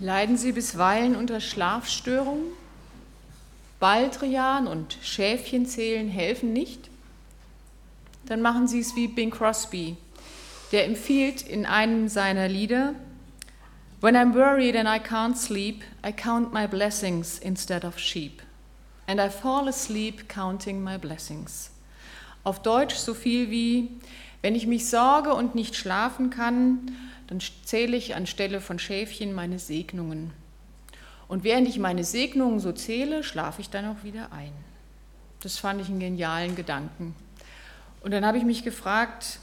Leiden Sie bisweilen unter Schlafstörungen? Baldrian und Schäfchenzählen helfen nicht? Dann machen Sie es wie Bing Crosby, der empfiehlt in einem seiner Lieder, When I'm worried and I can't sleep, I count my blessings instead of sheep. And I fall asleep counting my blessings. Auf Deutsch so viel wie, wenn ich mich sorge und nicht schlafen kann, dann zähle ich anstelle von Schäfchen meine Segnungen. Und während ich meine Segnungen so zähle, schlafe ich dann auch wieder ein. Das fand ich einen genialen Gedanken. Und dann habe ich mich gefragt,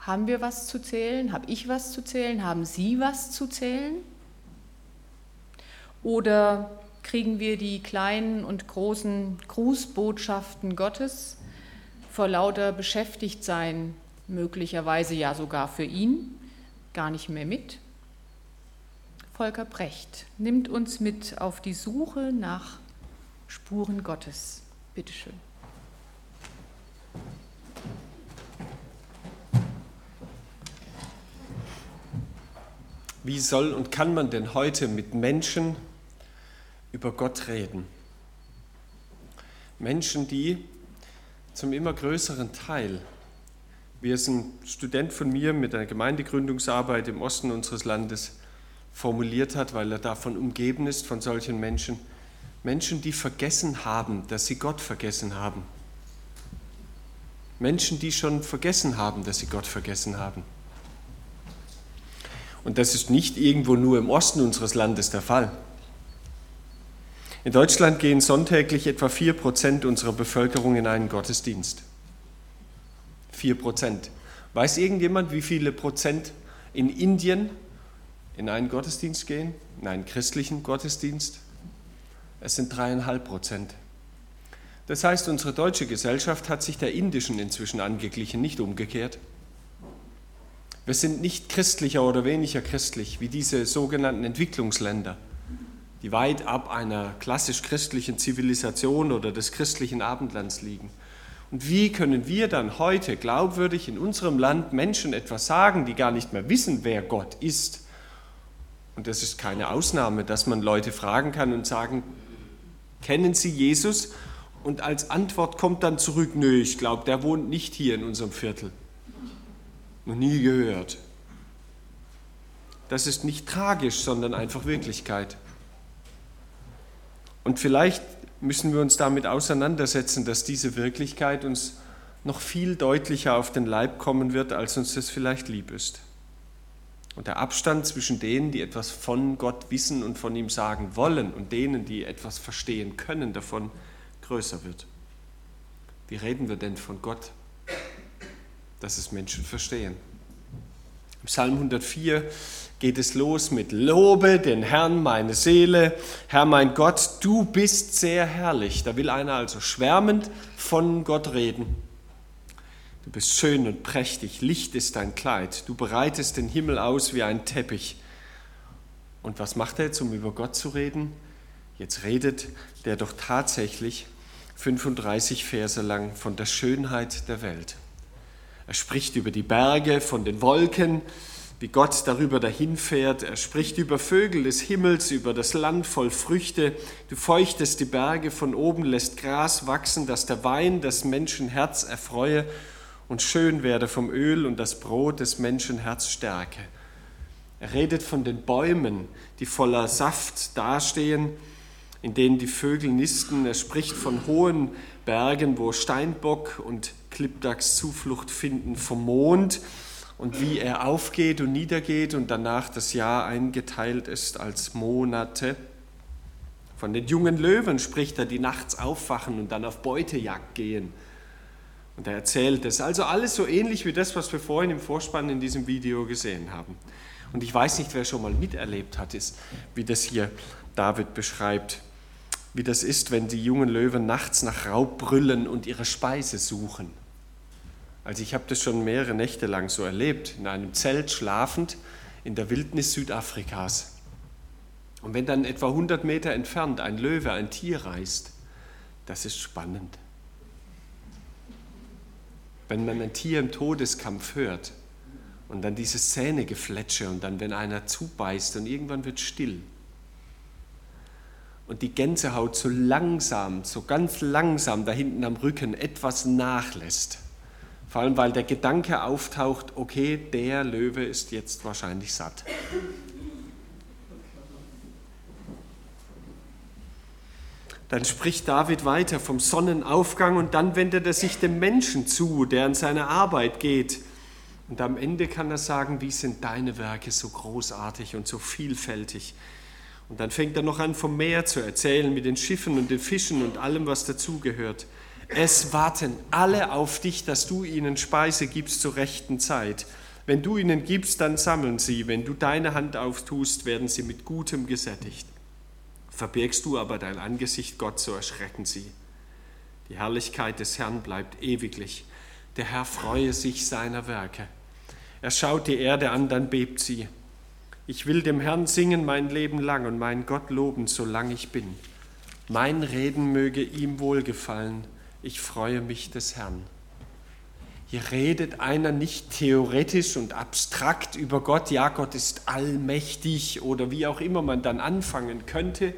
haben wir was zu zählen? Habe ich was zu zählen? Haben Sie was zu zählen? Oder kriegen wir die kleinen und großen Grußbotschaften Gottes vor lauter Beschäftigtsein, möglicherweise ja sogar für ihn, gar nicht mehr mit? Volker Brecht nimmt uns mit auf die Suche nach Spuren Gottes. Bitte schön. Wie soll und kann man denn heute mit Menschen über Gott reden? Menschen, die zum immer größeren Teil, wie es ein Student von mir mit einer Gemeindegründungsarbeit im Osten unseres Landes formuliert hat, weil er davon umgeben ist, von solchen Menschen. Menschen, die vergessen haben, dass sie Gott vergessen haben. Menschen, die schon vergessen haben, dass sie Gott vergessen haben. Und das ist nicht irgendwo nur im Osten unseres Landes der Fall. In Deutschland gehen sonntäglich etwa 4 Prozent unserer Bevölkerung in einen Gottesdienst. 4 Prozent. Weiß irgendjemand, wie viele Prozent in Indien in einen Gottesdienst gehen, in einen christlichen Gottesdienst. Es sind dreieinhalb Prozent. Das heißt, unsere deutsche Gesellschaft hat sich der indischen inzwischen angeglichen, nicht umgekehrt. Wir sind nicht christlicher oder weniger christlich wie diese sogenannten Entwicklungsländer, die weit ab einer klassisch christlichen Zivilisation oder des christlichen Abendlands liegen. Und wie können wir dann heute glaubwürdig in unserem Land Menschen etwas sagen, die gar nicht mehr wissen, wer Gott ist, und das ist keine Ausnahme, dass man Leute fragen kann und sagen, kennen Sie Jesus? Und als Antwort kommt dann zurück, nö, ich glaube, der wohnt nicht hier in unserem Viertel. Noch nie gehört. Das ist nicht tragisch, sondern einfach Wirklichkeit. Und vielleicht müssen wir uns damit auseinandersetzen, dass diese Wirklichkeit uns noch viel deutlicher auf den Leib kommen wird, als uns das vielleicht lieb ist und der Abstand zwischen denen, die etwas von Gott wissen und von ihm sagen wollen, und denen, die etwas verstehen können davon, größer wird. Wie reden wir denn von Gott, dass es Menschen verstehen? Im Psalm 104 geht es los mit Lobe den Herrn, meine Seele, Herr mein Gott, du bist sehr herrlich. Da will einer also schwärmend von Gott reden. Du bist schön und prächtig, Licht ist dein Kleid, du bereitest den Himmel aus wie ein Teppich. Und was macht er jetzt, um über Gott zu reden? Jetzt redet der doch tatsächlich 35 Verse lang von der Schönheit der Welt. Er spricht über die Berge, von den Wolken, wie Gott darüber dahinfährt. Er spricht über Vögel des Himmels, über das Land voll Früchte. Du feuchtest die Berge von oben, lässt Gras wachsen, dass der Wein das Menschenherz erfreue und schön werde vom Öl und das Brot des Menschenherz stärke. Er redet von den Bäumen, die voller Saft dastehen, in denen die Vögel nisten. Er spricht von hohen Bergen, wo Steinbock und Klippdachs Zuflucht finden, vom Mond und wie er aufgeht und niedergeht und danach das Jahr eingeteilt ist als Monate. Von den jungen Löwen spricht er, die nachts aufwachen und dann auf Beutejagd gehen und er erzählt es. Also alles so ähnlich wie das, was wir vorhin im Vorspann in diesem Video gesehen haben. Und ich weiß nicht, wer schon mal miterlebt hat, ist, wie das hier David beschreibt, wie das ist, wenn die jungen Löwen nachts nach Raub brüllen und ihre Speise suchen. Also ich habe das schon mehrere Nächte lang so erlebt, in einem Zelt schlafend in der Wildnis Südafrikas. Und wenn dann etwa 100 Meter entfernt ein Löwe ein Tier reißt, das ist spannend wenn man ein Tier im Todeskampf hört Und dann dieses Zähnegefletsche und dann, wenn einer zubeißt und irgendwann wird still. Und die Gänsehaut so langsam, so ganz langsam da hinten am Rücken etwas nachlässt. Vor allem, weil der Gedanke auftaucht, okay, der Löwe ist jetzt wahrscheinlich satt. Dann spricht David weiter vom Sonnenaufgang und dann wendet er sich dem Menschen zu, der an seine Arbeit geht. Und am Ende kann er sagen, wie sind deine Werke so großartig und so vielfältig. Und dann fängt er noch an, vom Meer zu erzählen mit den Schiffen und den Fischen und allem, was dazugehört. Es warten alle auf dich, dass du ihnen Speise gibst zur rechten Zeit. Wenn du ihnen gibst, dann sammeln sie. Wenn du deine Hand auftust, werden sie mit Gutem gesättigt. Verbirgst du aber dein Angesicht Gott, so erschrecken sie. Die Herrlichkeit des Herrn bleibt ewiglich. Der Herr freue sich seiner Werke. Er schaut die Erde an, dann bebt sie. Ich will dem Herrn singen mein Leben lang und meinen Gott loben, solange ich bin. Mein Reden möge ihm wohlgefallen ich freue mich des Herrn. Hier redet einer nicht theoretisch und abstrakt über Gott, ja, Gott ist allmächtig oder wie auch immer man dann anfangen könnte,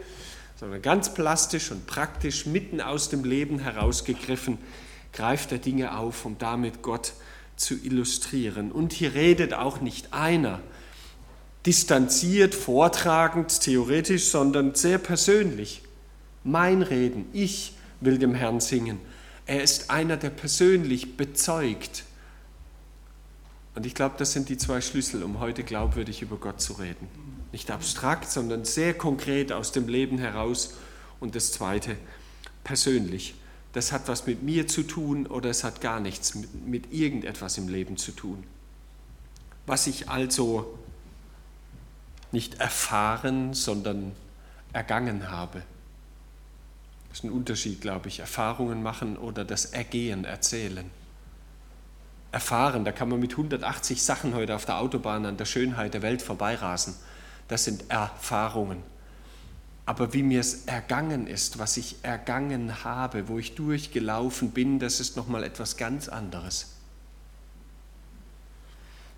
sondern ganz plastisch und praktisch mitten aus dem Leben herausgegriffen, greift er Dinge auf, um damit Gott zu illustrieren. Und hier redet auch nicht einer distanziert, vortragend, theoretisch, sondern sehr persönlich. Mein Reden, ich will dem Herrn singen. Er ist einer, der persönlich bezeugt. Und ich glaube, das sind die zwei Schlüssel, um heute glaubwürdig über Gott zu reden. Nicht abstrakt, sondern sehr konkret aus dem Leben heraus. Und das Zweite, persönlich. Das hat was mit mir zu tun oder es hat gar nichts mit, mit irgendetwas im Leben zu tun. Was ich also nicht erfahren, sondern ergangen habe. Das ist ein Unterschied, glaube ich. Erfahrungen machen oder das Ergehen erzählen. Erfahren, da kann man mit 180 Sachen heute auf der Autobahn an der Schönheit der Welt vorbeirasen. Das sind Erfahrungen. Aber wie mir es ergangen ist, was ich ergangen habe, wo ich durchgelaufen bin, das ist nochmal etwas ganz anderes.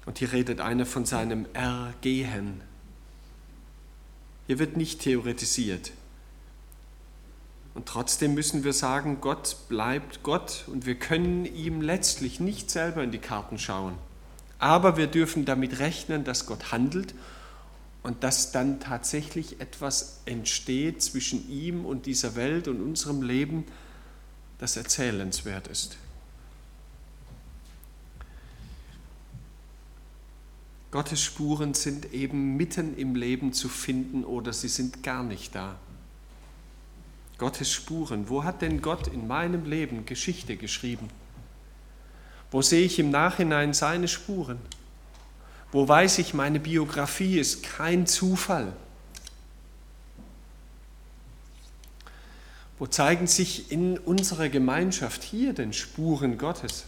Und hier redet einer von seinem Ergehen. Hier wird nicht theoretisiert. Und trotzdem müssen wir sagen, Gott bleibt Gott und wir können ihm letztlich nicht selber in die Karten schauen. Aber wir dürfen damit rechnen, dass Gott handelt und dass dann tatsächlich etwas entsteht zwischen ihm und dieser Welt und unserem Leben, das erzählenswert ist. Gottes Spuren sind eben mitten im Leben zu finden oder sie sind gar nicht da. Gottes Spuren. Wo hat denn Gott in meinem Leben Geschichte geschrieben? Wo sehe ich im Nachhinein seine Spuren? Wo weiß ich, meine Biografie ist kein Zufall? Wo zeigen sich in unserer Gemeinschaft hier denn Spuren Gottes?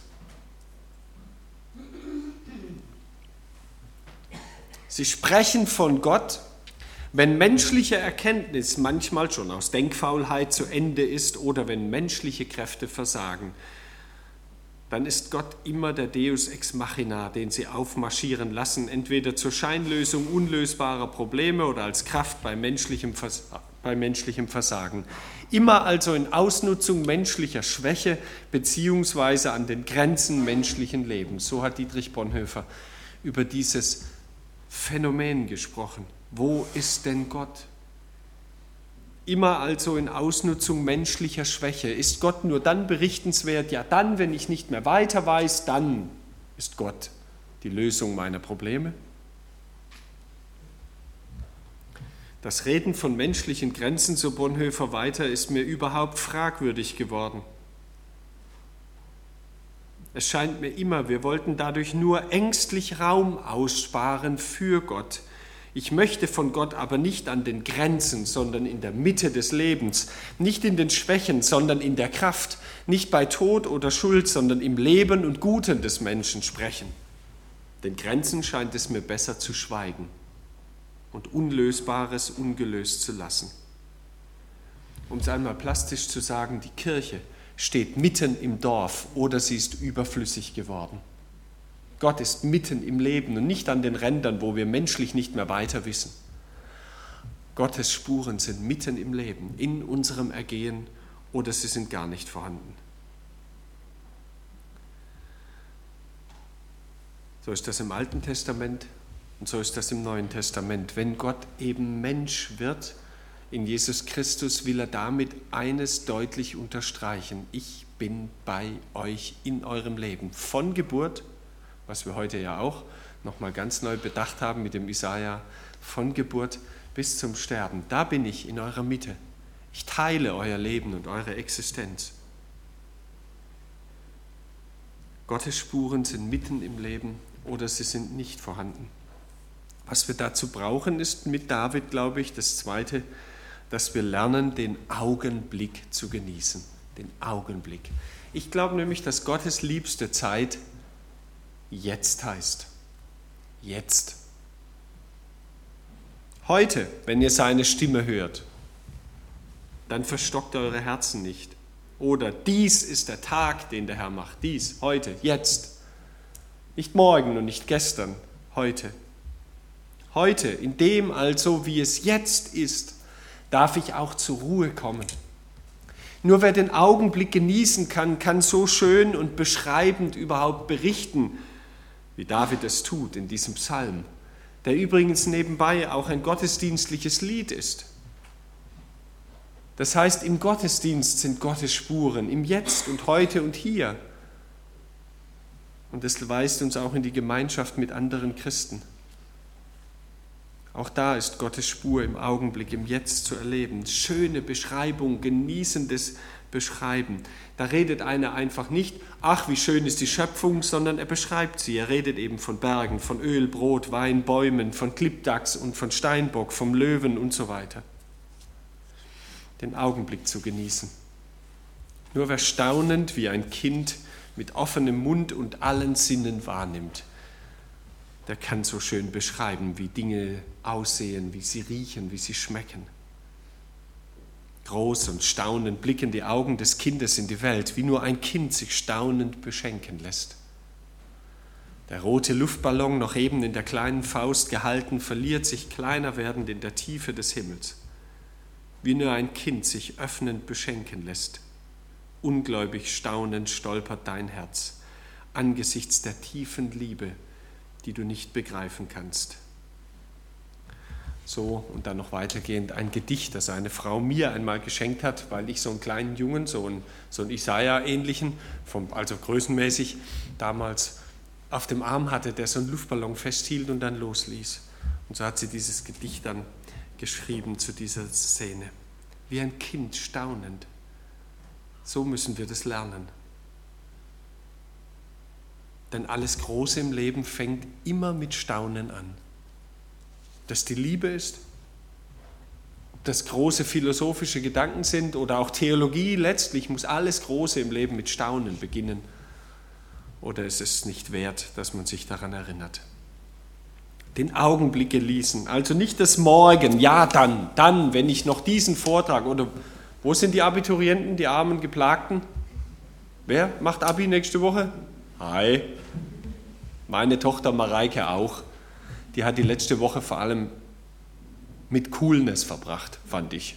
Sie sprechen von Gott, wenn menschliche Erkenntnis manchmal schon aus Denkfaulheit zu Ende ist oder wenn menschliche Kräfte versagen, dann ist Gott immer der Deus ex machina, den sie aufmarschieren lassen, entweder zur Scheinlösung unlösbarer Probleme oder als Kraft bei menschlichem, bei menschlichem Versagen. Immer also in Ausnutzung menschlicher Schwäche beziehungsweise an den Grenzen menschlichen Lebens. So hat Dietrich Bonhoeffer über dieses Phänomen gesprochen. Wo ist denn Gott? Immer also in Ausnutzung menschlicher Schwäche. Ist Gott nur dann berichtenswert? Ja, dann, wenn ich nicht mehr weiter weiß, dann ist Gott die Lösung meiner Probleme. Das Reden von menschlichen Grenzen, so Bonhoeffer weiter, ist mir überhaupt fragwürdig geworden. Es scheint mir immer, wir wollten dadurch nur ängstlich Raum aussparen für Gott, ich möchte von Gott aber nicht an den Grenzen, sondern in der Mitte des Lebens, nicht in den Schwächen, sondern in der Kraft, nicht bei Tod oder Schuld, sondern im Leben und Guten des Menschen sprechen. Den Grenzen scheint es mir besser zu schweigen und Unlösbares ungelöst zu lassen. Um es einmal plastisch zu sagen, die Kirche steht mitten im Dorf oder sie ist überflüssig geworden. Gott ist mitten im Leben und nicht an den Rändern, wo wir menschlich nicht mehr weiter wissen. Gottes Spuren sind mitten im Leben, in unserem Ergehen oder sie sind gar nicht vorhanden. So ist das im Alten Testament und so ist das im Neuen Testament. Wenn Gott eben Mensch wird, in Jesus Christus will er damit eines deutlich unterstreichen. Ich bin bei euch in eurem Leben. Von Geburt, was wir heute ja auch nochmal ganz neu bedacht haben mit dem Isaiah, von Geburt bis zum Sterben. Da bin ich in eurer Mitte. Ich teile euer Leben und eure Existenz. Gottes Spuren sind mitten im Leben oder sie sind nicht vorhanden. Was wir dazu brauchen, ist mit David, glaube ich, das Zweite, dass wir lernen, den Augenblick zu genießen. Den Augenblick. Ich glaube nämlich, dass Gottes liebste Zeit jetzt heißt. Jetzt. Heute, wenn ihr seine Stimme hört, dann verstockt eure Herzen nicht. Oder dies ist der Tag, den der Herr macht. Dies, heute, jetzt. Nicht morgen und nicht gestern, heute. Heute, in dem also, wie es jetzt ist, darf ich auch zur Ruhe kommen. Nur wer den Augenblick genießen kann, kann so schön und beschreibend überhaupt berichten, wie David es tut in diesem Psalm, der übrigens nebenbei auch ein gottesdienstliches Lied ist. Das heißt, im Gottesdienst sind Gottes Spuren, im Jetzt und heute und hier. Und das weist uns auch in die Gemeinschaft mit anderen Christen. Auch da ist Gottes Spur im Augenblick, im Jetzt zu erleben. Schöne Beschreibung, genießendes Beschreiben. Da redet einer einfach nicht, ach, wie schön ist die Schöpfung, sondern er beschreibt sie. Er redet eben von Bergen, von Öl, Brot, Wein, Bäumen, von Klippdachs und von Steinbock, vom Löwen und so weiter den Augenblick zu genießen. Nur wer staunend wie ein Kind mit offenem Mund und allen Sinnen wahrnimmt, der kann so schön beschreiben, wie Dinge aussehen, wie sie riechen, wie sie schmecken. Groß und staunend blicken die Augen des Kindes in die Welt, wie nur ein Kind sich staunend beschenken lässt. Der rote Luftballon, noch eben in der kleinen Faust gehalten, verliert sich kleiner werdend in der Tiefe des Himmels wie nur ein Kind sich öffnend beschenken lässt. Ungläubig staunend stolpert dein Herz angesichts der tiefen Liebe, die du nicht begreifen kannst. So und dann noch weitergehend ein Gedicht, das eine Frau mir einmal geschenkt hat, weil ich so einen kleinen Jungen, so einen, so einen Isaiah-ähnlichen, also größenmäßig, damals auf dem Arm hatte, der so einen Luftballon festhielt und dann losließ. Und so hat sie dieses Gedicht dann geschrieben zu dieser Szene. Wie ein Kind staunend. So müssen wir das lernen. Denn alles Große im Leben fängt immer mit Staunen an. Dass die Liebe ist, dass große philosophische Gedanken sind oder auch Theologie, letztlich muss alles Große im Leben mit Staunen beginnen. Oder ist es nicht wert, dass man sich daran erinnert? den Augenblick genießen. Also nicht das Morgen, ja dann, dann, wenn ich noch diesen Vortrag oder wo sind die Abiturienten, die armen Geplagten? Wer macht Abi nächste Woche? Hi. Meine Tochter Mareike auch. Die hat die letzte Woche vor allem mit Coolness verbracht, fand ich,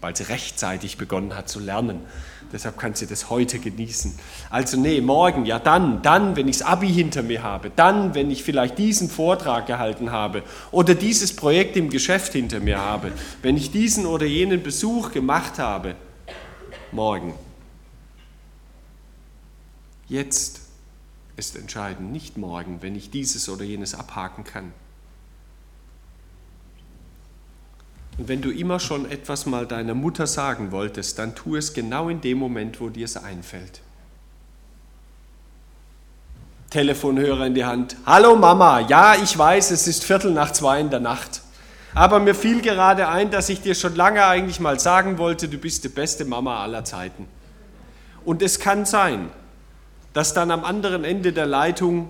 weil sie rechtzeitig begonnen hat zu lernen. Deshalb kann sie das heute genießen. Also nee, morgen, ja dann, dann, wenn ich das Abi hinter mir habe, dann, wenn ich vielleicht diesen Vortrag gehalten habe oder dieses Projekt im Geschäft hinter mir habe, wenn ich diesen oder jenen Besuch gemacht habe, morgen. Jetzt ist entscheidend, nicht morgen, wenn ich dieses oder jenes abhaken kann. Und wenn du immer schon etwas mal deiner Mutter sagen wolltest, dann tu es genau in dem Moment, wo dir es einfällt. Telefonhörer in die Hand. Hallo Mama, ja, ich weiß, es ist Viertel nach zwei in der Nacht. Aber mir fiel gerade ein, dass ich dir schon lange eigentlich mal sagen wollte, du bist die beste Mama aller Zeiten. Und es kann sein, dass dann am anderen Ende der Leitung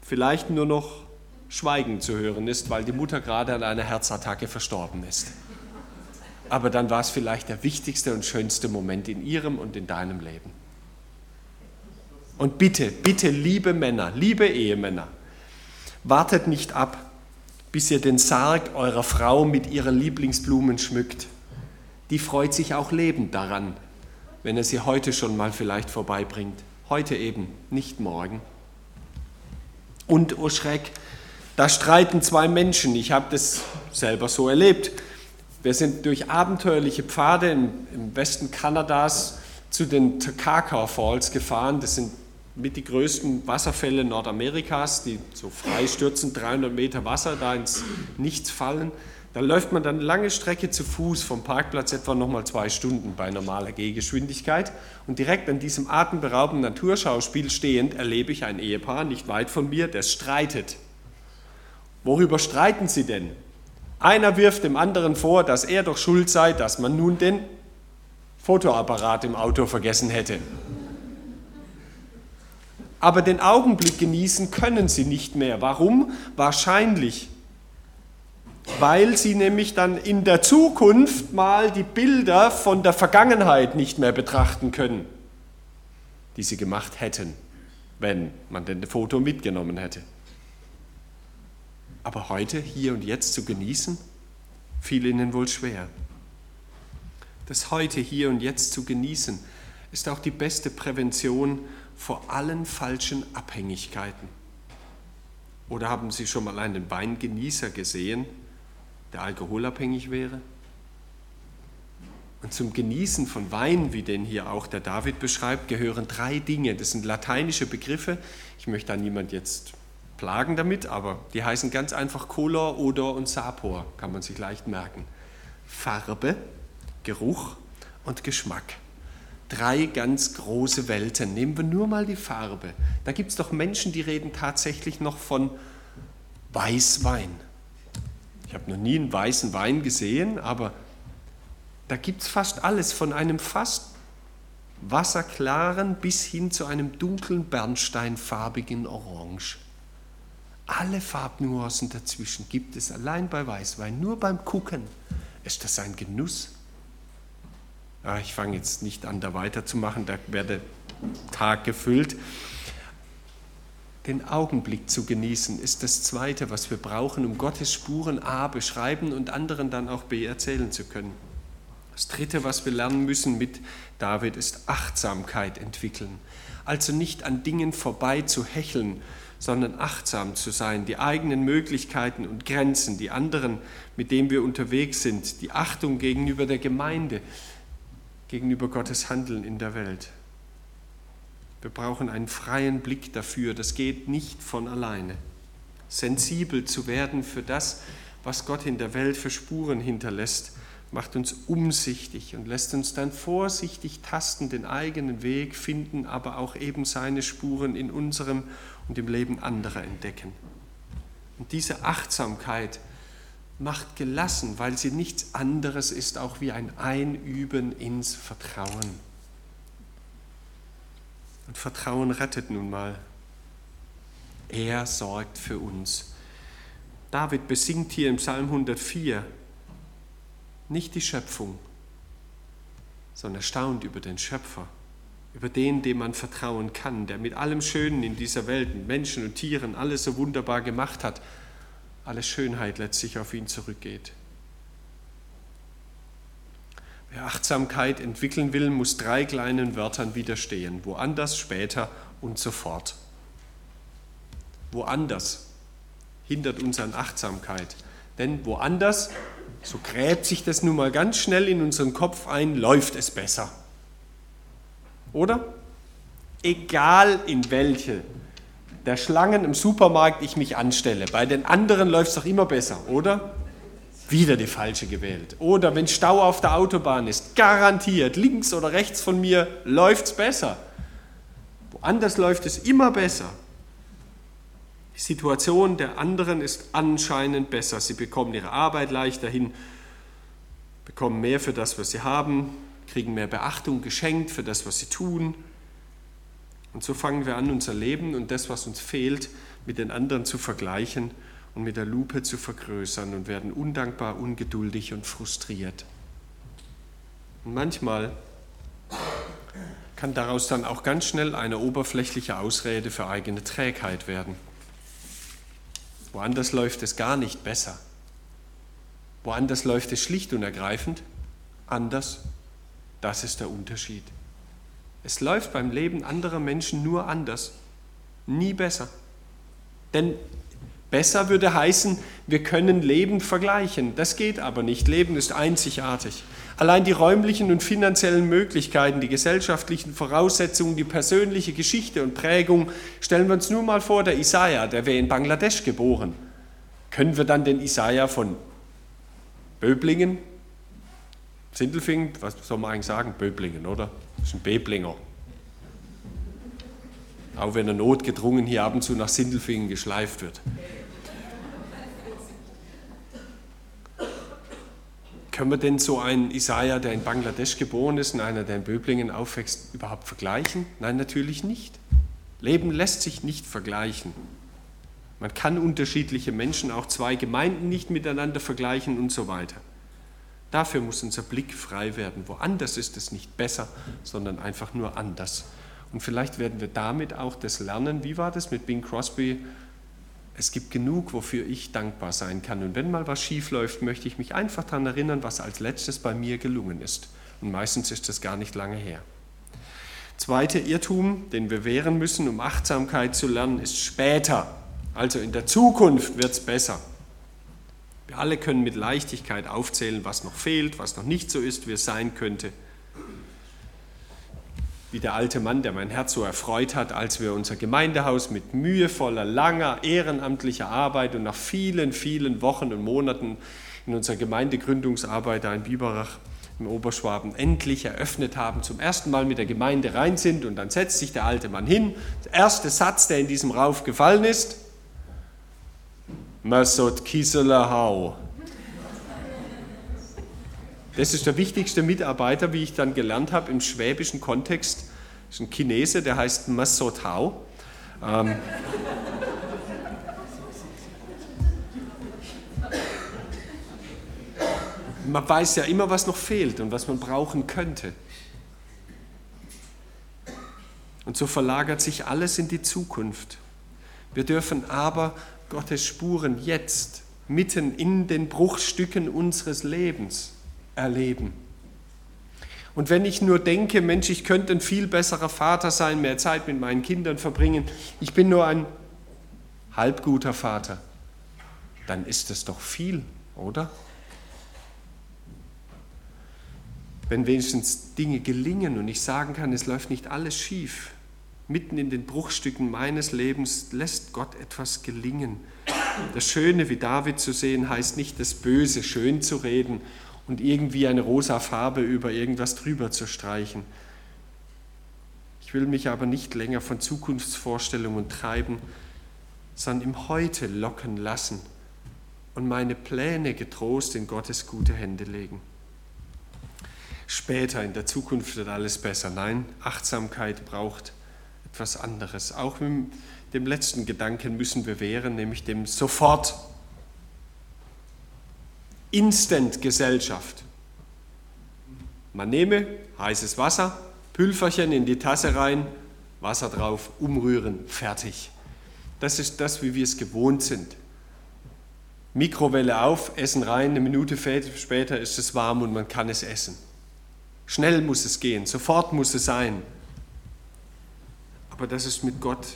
vielleicht nur noch Schweigen zu hören ist, weil die Mutter gerade an einer Herzattacke verstorben ist. Aber dann war es vielleicht der wichtigste und schönste Moment in ihrem und in deinem Leben. Und bitte, bitte, liebe Männer, liebe Ehemänner, wartet nicht ab, bis ihr den Sarg eurer Frau mit ihren Lieblingsblumen schmückt. Die freut sich auch lebend daran, wenn er sie heute schon mal vielleicht vorbeibringt. Heute eben, nicht morgen. Und, oh Schreck, da streiten zwei Menschen. Ich habe das selber so erlebt. Wir sind durch abenteuerliche Pfade im, Westen Kanadas zu den Takaka Falls gefahren. Das sind mit die größten Wasserfälle Nordamerikas, die so frei stürzen, 300 Meter Wasser da ins Nichts fallen. Da läuft man dann lange Strecke zu Fuß vom Parkplatz, etwa nochmal zwei Stunden bei normaler Gehgeschwindigkeit. Und direkt an diesem atemberaubenden Naturschauspiel stehend erlebe ich ein Ehepaar nicht weit von mir, das streitet. Worüber streiten sie denn? Einer wirft dem anderen vor, dass er doch schuld sei, dass man nun den Fotoapparat im Auto vergessen hätte. Aber den Augenblick genießen können sie nicht mehr. Warum? Wahrscheinlich, weil sie nämlich dann in der Zukunft mal die Bilder von der Vergangenheit nicht mehr betrachten können, die sie gemacht hätten, wenn man denn das Foto mitgenommen hätte. Aber heute, hier und jetzt zu genießen, fiel ihnen wohl schwer. Das heute, hier und jetzt zu genießen, ist auch die beste Prävention vor allen falschen Abhängigkeiten. Oder haben Sie schon mal einen Weingenießer gesehen, der alkoholabhängig wäre? Und zum Genießen von Wein, wie den hier auch der David beschreibt, gehören drei Dinge. Das sind lateinische Begriffe. Ich möchte da niemand jetzt plagen damit, aber die heißen ganz einfach Color, Odor und Sapor, kann man sich leicht merken. Farbe, Geruch und Geschmack. Drei ganz große Welten. Nehmen wir nur mal die Farbe. Da gibt es doch Menschen, die reden tatsächlich noch von Weißwein. Ich habe noch nie einen weißen Wein gesehen, aber da gibt es fast alles, von einem fast wasserklaren bis hin zu einem dunklen bernsteinfarbigen Orange. Alle Farbnuancen dazwischen gibt es allein bei Weißwein. Nur beim Gucken ist das ein Genuss. Ja, ich fange jetzt nicht an, da weiterzumachen, da wäre der Tag gefüllt. Den Augenblick zu genießen ist das Zweite, was wir brauchen, um Gottes Spuren A beschreiben und anderen dann auch B erzählen zu können. Das Dritte, was wir lernen müssen mit David, ist Achtsamkeit entwickeln. Also nicht an Dingen vorbei zu hecheln, sondern achtsam zu sein, die eigenen Möglichkeiten und Grenzen, die anderen, mit denen wir unterwegs sind, die Achtung gegenüber der Gemeinde, gegenüber Gottes Handeln in der Welt. Wir brauchen einen freien Blick dafür, das geht nicht von alleine. Sensibel zu werden für das, was Gott in der Welt für Spuren hinterlässt, macht uns umsichtig und lässt uns dann vorsichtig tasten, den eigenen Weg finden, aber auch eben seine Spuren in unserem und im Leben anderer entdecken. Und diese Achtsamkeit macht gelassen, weil sie nichts anderes ist, auch wie ein Einüben ins Vertrauen. Und Vertrauen rettet nun mal. Er sorgt für uns. David besingt hier im Psalm 104 nicht die Schöpfung, sondern staunt über den Schöpfer über den, dem man vertrauen kann, der mit allem Schönen in dieser Welt, mit Menschen und Tieren, alles so wunderbar gemacht hat, alle Schönheit letztlich auf ihn zurückgeht. Wer Achtsamkeit entwickeln will, muss drei kleinen Wörtern widerstehen. Woanders, später und sofort. Woanders hindert uns an Achtsamkeit. Denn woanders, so gräbt sich das nun mal ganz schnell in unseren Kopf ein, läuft es besser. Oder? Egal in welche der Schlangen im Supermarkt ich mich anstelle. Bei den anderen läuft es doch immer besser, oder? Wieder die falsche gewählt. Oder wenn Stau auf der Autobahn ist, garantiert, links oder rechts von mir läuft es besser. Woanders läuft es immer besser. Die Situation der anderen ist anscheinend besser. Sie bekommen ihre Arbeit leichter hin, bekommen mehr für das, was sie haben, kriegen mehr Beachtung geschenkt für das, was sie tun. Und so fangen wir an, unser Leben und das, was uns fehlt, mit den anderen zu vergleichen und mit der Lupe zu vergrößern und werden undankbar, ungeduldig und frustriert. Und manchmal kann daraus dann auch ganz schnell eine oberflächliche Ausrede für eigene Trägheit werden. Woanders läuft es gar nicht besser. Woanders läuft es schlicht und ergreifend anders. Das ist der Unterschied. Es läuft beim Leben anderer Menschen nur anders, nie besser. Denn besser würde heißen, wir können Leben vergleichen. Das geht aber nicht. Leben ist einzigartig. Allein die räumlichen und finanziellen Möglichkeiten, die gesellschaftlichen Voraussetzungen, die persönliche Geschichte und Prägung, stellen wir uns nur mal vor, der Isaiah, der wäre in Bangladesch geboren. Können wir dann den Isaiah von Böblingen, Sindelfingen, was soll man eigentlich sagen? Böblingen, oder? Das ist ein Beblinger. Auch wenn er notgedrungen hier ab und zu nach Sindelfingen geschleift wird. Können wir denn so einen Isaiah, der in Bangladesch geboren ist und einer, der in Böblingen aufwächst, überhaupt vergleichen? Nein, natürlich nicht. Leben lässt sich nicht vergleichen. Man kann unterschiedliche Menschen, auch zwei Gemeinden nicht miteinander vergleichen und so weiter. Dafür muss unser Blick frei werden. Woanders ist es nicht besser, sondern einfach nur anders. Und vielleicht werden wir damit auch das lernen. Wie war das mit Bing Crosby? Es gibt genug, wofür ich dankbar sein kann. Und wenn mal was schief läuft, möchte ich mich einfach daran erinnern, was als letztes bei mir gelungen ist. Und meistens ist das gar nicht lange her. Zweiter Irrtum, den wir wehren müssen, um Achtsamkeit zu lernen, ist später. Also in der Zukunft wird es besser. Wir alle können mit Leichtigkeit aufzählen, was noch fehlt, was noch nicht so ist, wie es sein könnte. Wie der alte Mann, der mein Herz so erfreut hat, als wir unser Gemeindehaus mit mühevoller, langer, ehrenamtlicher Arbeit und nach vielen, vielen Wochen und Monaten in unserer Gemeindegründungsarbeit da in Biberach im Oberschwaben endlich eröffnet haben, zum ersten Mal mit der Gemeinde rein sind und dann setzt sich der alte Mann hin. Der erste Satz, der in diesem Rauf gefallen ist, Masot Kisela Hau. Das ist der wichtigste Mitarbeiter, wie ich dann gelernt habe, im schwäbischen Kontext. Das ist ein Chinese, der heißt Masot Hau. Ähm, man weiß ja immer, was noch fehlt und was man brauchen könnte. Und so verlagert sich alles in die Zukunft. Wir dürfen aber Gottes Spuren jetzt, mitten in den Bruchstücken unseres Lebens erleben. Und wenn ich nur denke, Mensch, ich könnte ein viel besserer Vater sein, mehr Zeit mit meinen Kindern verbringen, ich bin nur ein halbguter Vater, dann ist das doch viel, oder? Wenn wenigstens Dinge gelingen und ich sagen kann, es läuft nicht alles schief, mitten in den Bruchstücken meines Lebens lässt Gott etwas gelingen. Das Schöne wie David zu sehen heißt nicht, das Böse schön zu reden und irgendwie eine rosa Farbe über irgendwas drüber zu streichen. Ich will mich aber nicht länger von Zukunftsvorstellungen treiben, sondern im Heute locken lassen und meine Pläne getrost in Gottes gute Hände legen. Später in der Zukunft wird alles besser. Nein, Achtsamkeit braucht etwas anderes. Auch mit dem letzten Gedanken müssen wir wehren, nämlich dem Sofort. Instant-Gesellschaft. Man nehme heißes Wasser, Pülferchen in die Tasse rein, Wasser drauf, umrühren, fertig. Das ist das, wie wir es gewohnt sind. Mikrowelle auf, Essen rein, eine Minute später ist es warm und man kann es essen. Schnell muss es gehen, sofort muss es sein. Aber das ist mit Gott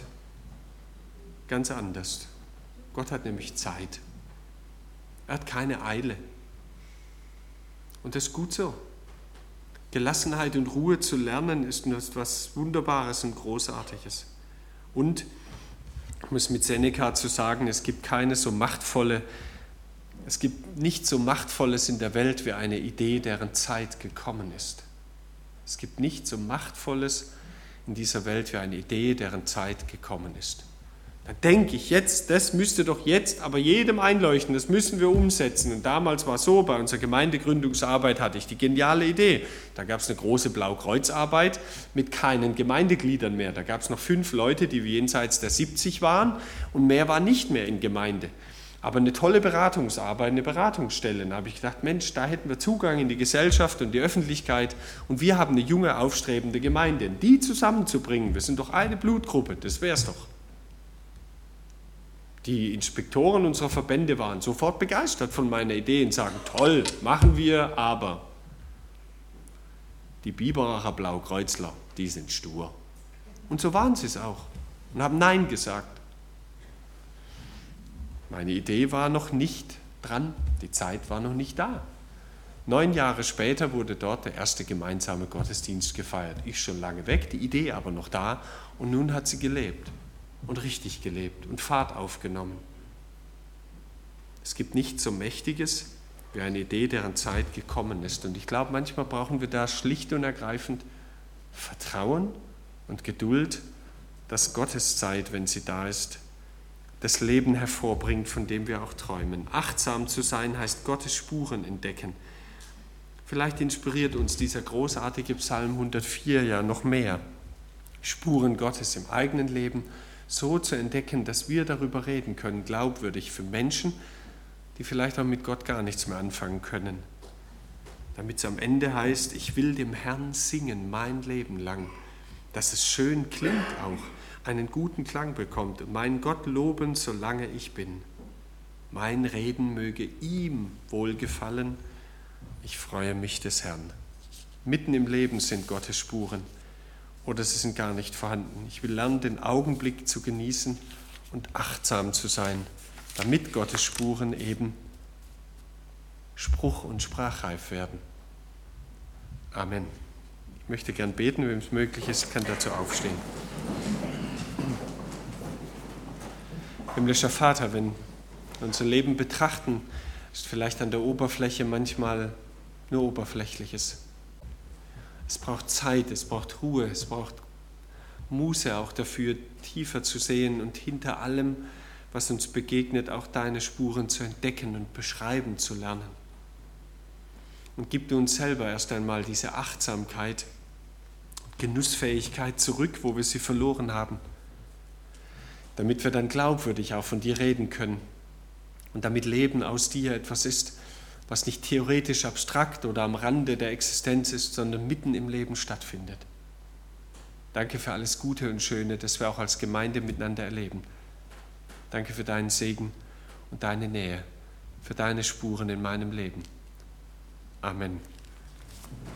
ganz anders. Gott hat nämlich Zeit. Er hat keine Eile. Und das ist gut so. Gelassenheit und Ruhe zu lernen ist etwas Wunderbares und Großartiges. Und, um es mit Seneca zu sagen, es gibt keine so machtvolle, es gibt nichts so Machtvolles in der Welt wie eine Idee, deren Zeit gekommen ist. Es gibt nichts so Machtvolles in dieser Welt wie eine Idee, deren Zeit gekommen ist. Dann denke ich jetzt, das müsste doch jetzt aber jedem einleuchten, das müssen wir umsetzen. Und damals war es so, bei unserer Gemeindegründungsarbeit hatte ich die geniale Idee. Da gab es eine große Blaukreuzarbeit mit keinen Gemeindegliedern mehr. Da gab es noch fünf Leute, die jenseits der 70 waren und mehr war nicht mehr in Gemeinde. aber eine tolle Beratungsarbeit, eine Beratungsstelle. Da habe ich gedacht, Mensch, da hätten wir Zugang in die Gesellschaft und die Öffentlichkeit und wir haben eine junge, aufstrebende Gemeinde. Die zusammenzubringen, wir sind doch eine Blutgruppe, das wäre es doch. Die Inspektoren unserer Verbände waren sofort begeistert von meiner Idee und sagen, toll, machen wir, aber die Biberacher Blaukreuzler, die sind stur. Und so waren sie es auch und haben Nein gesagt. Meine Idee war noch nicht dran, die Zeit war noch nicht da. Neun Jahre später wurde dort der erste gemeinsame Gottesdienst gefeiert. Ich schon lange weg, die Idee aber noch da und nun hat sie gelebt und richtig gelebt und Fahrt aufgenommen. Es gibt nichts so Mächtiges wie eine Idee, deren Zeit gekommen ist. Und ich glaube, manchmal brauchen wir da schlicht und ergreifend Vertrauen und Geduld, dass Gottes Zeit, wenn sie da ist, das Leben hervorbringt, von dem wir auch träumen. Achtsam zu sein heißt Gottes Spuren entdecken. Vielleicht inspiriert uns dieser großartige Psalm 104 ja noch mehr. Spuren Gottes im eigenen Leben so zu entdecken, dass wir darüber reden können, glaubwürdig für Menschen, die vielleicht auch mit Gott gar nichts mehr anfangen können. Damit es am Ende heißt, ich will dem Herrn singen mein Leben lang, dass es schön klingt auch einen guten Klang bekommt meinen Gott loben, solange ich bin. Mein Reden möge ihm wohlgefallen. Ich freue mich des Herrn. Mitten im Leben sind Gottes Spuren oder sie sind gar nicht vorhanden. Ich will lernen, den Augenblick zu genießen und achtsam zu sein, damit Gottes Spuren eben Spruch- und Sprachreif werden. Amen. Ich möchte gern beten, wenn es möglich ist, kann dazu aufstehen. Himmlischer Vater, wenn wir unser Leben betrachten, ist vielleicht an der Oberfläche manchmal nur Oberflächliches. Es braucht Zeit, es braucht Ruhe, es braucht Muße auch dafür, tiefer zu sehen und hinter allem, was uns begegnet, auch deine Spuren zu entdecken und beschreiben zu lernen. Und gib du uns selber erst einmal diese Achtsamkeit, Genussfähigkeit zurück, wo wir sie verloren haben damit wir dann glaubwürdig auch von dir reden können und damit Leben aus dir etwas ist, was nicht theoretisch abstrakt oder am Rande der Existenz ist, sondern mitten im Leben stattfindet. Danke für alles Gute und Schöne, das wir auch als Gemeinde miteinander erleben. Danke für deinen Segen und deine Nähe, für deine Spuren in meinem Leben. Amen.